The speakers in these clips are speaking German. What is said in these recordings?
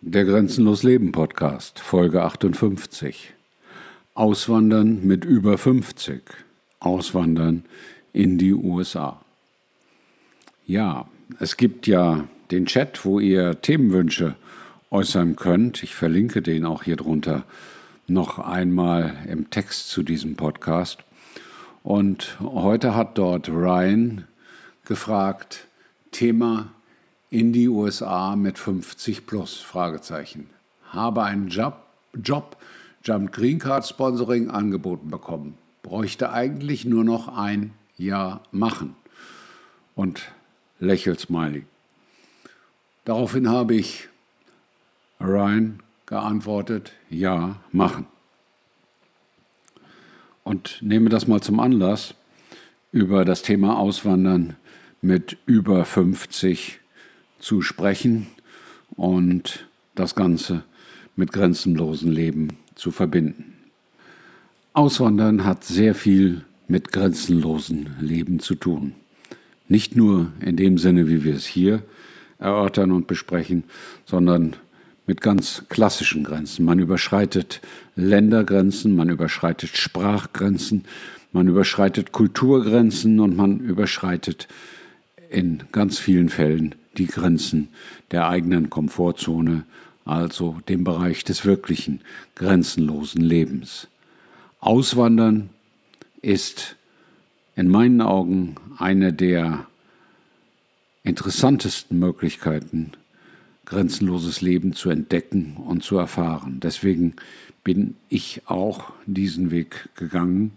Der Grenzenlos Leben Podcast, Folge 58. Auswandern mit über 50. Auswandern in die USA. Ja, es gibt ja den Chat, wo ihr Themenwünsche äußern könnt. Ich verlinke den auch hier drunter noch einmal im Text zu diesem Podcast. Und heute hat dort Ryan gefragt, Thema in die USA mit 50 plus? Fragezeichen. Habe einen Job, Job Jump Green Card Sponsoring angeboten bekommen. Bräuchte eigentlich nur noch ein Jahr machen. Und Lächelsmiley. Daraufhin habe ich Ryan geantwortet, ja, machen. Und nehme das mal zum Anlass, über das Thema Auswandern mit über 50 zu sprechen und das Ganze mit grenzenlosen Leben zu verbinden. Auswandern hat sehr viel mit grenzenlosen Leben zu tun. Nicht nur in dem Sinne, wie wir es hier erörtern und besprechen, sondern mit ganz klassischen Grenzen. Man überschreitet Ländergrenzen, man überschreitet Sprachgrenzen, man überschreitet Kulturgrenzen und man überschreitet in ganz vielen Fällen die Grenzen der eigenen Komfortzone, also dem Bereich des wirklichen, grenzenlosen Lebens. Auswandern ist in meinen Augen eine der interessantesten Möglichkeiten, grenzenloses Leben zu entdecken und zu erfahren. Deswegen bin ich auch diesen Weg gegangen,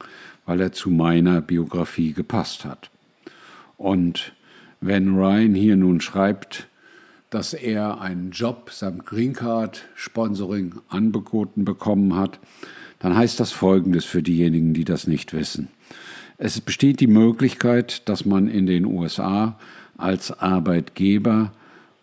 weil er zu meiner Biografie gepasst hat. Und wenn Ryan hier nun schreibt, dass er einen Job samt Green Card Sponsoring angeboten bekommen hat, dann heißt das Folgendes für diejenigen, die das nicht wissen. Es besteht die Möglichkeit, dass man in den USA als Arbeitgeber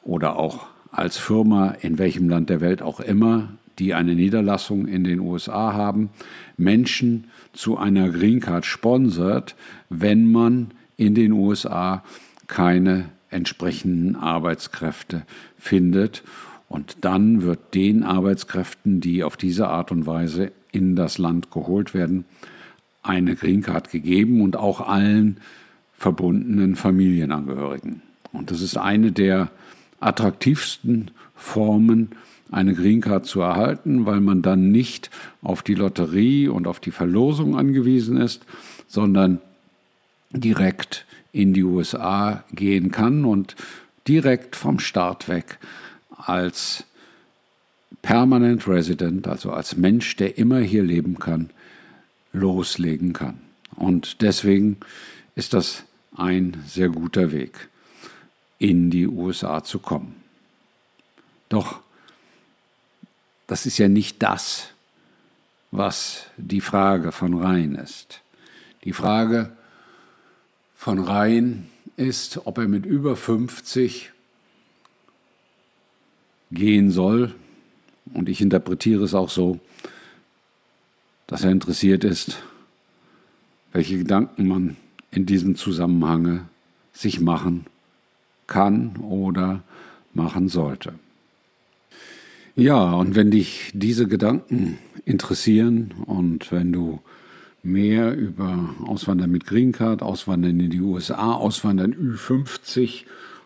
oder auch als Firma in welchem Land der Welt auch immer, die eine Niederlassung in den USA haben, Menschen zu einer Green Card sponsert, wenn man in den USA keine entsprechenden Arbeitskräfte findet. Und dann wird den Arbeitskräften, die auf diese Art und Weise in das Land geholt werden, eine Green Card gegeben und auch allen verbundenen Familienangehörigen. Und das ist eine der attraktivsten Formen, eine Green Card zu erhalten, weil man dann nicht auf die Lotterie und auf die Verlosung angewiesen ist, sondern direkt in die USA gehen kann und direkt vom Start weg als Permanent Resident, also als Mensch, der immer hier leben kann, loslegen kann. Und deswegen ist das ein sehr guter Weg, in die USA zu kommen. Doch das ist ja nicht das, was die Frage von Rhein ist. Die Frage von Rhein ist, ob er mit über 50 gehen soll. Und ich interpretiere es auch so, dass er interessiert ist, welche Gedanken man in diesem Zusammenhang sich machen kann oder machen sollte. Ja, und wenn dich diese Gedanken interessieren und wenn du mehr über Auswandern mit Green Card, Auswandern in die USA, Auswandern Ü50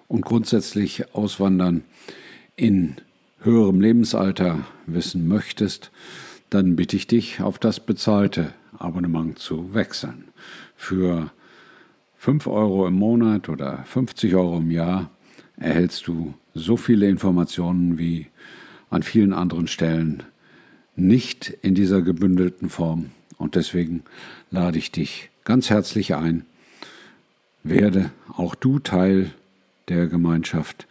und grundsätzlich Auswandern in höherem Lebensalter wissen möchtest, dann bitte ich dich, auf das bezahlte Abonnement zu wechseln. Für 5 Euro im Monat oder 50 Euro im Jahr erhältst du so viele Informationen wie an vielen anderen Stellen nicht in dieser gebündelten Form und deswegen lade ich dich ganz herzlich ein, werde auch du Teil der Gemeinschaft,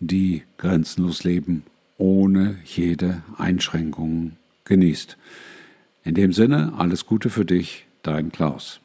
die grenzenlos leben, ohne jede Einschränkung genießt. In dem Sinne, alles Gute für dich, dein Klaus.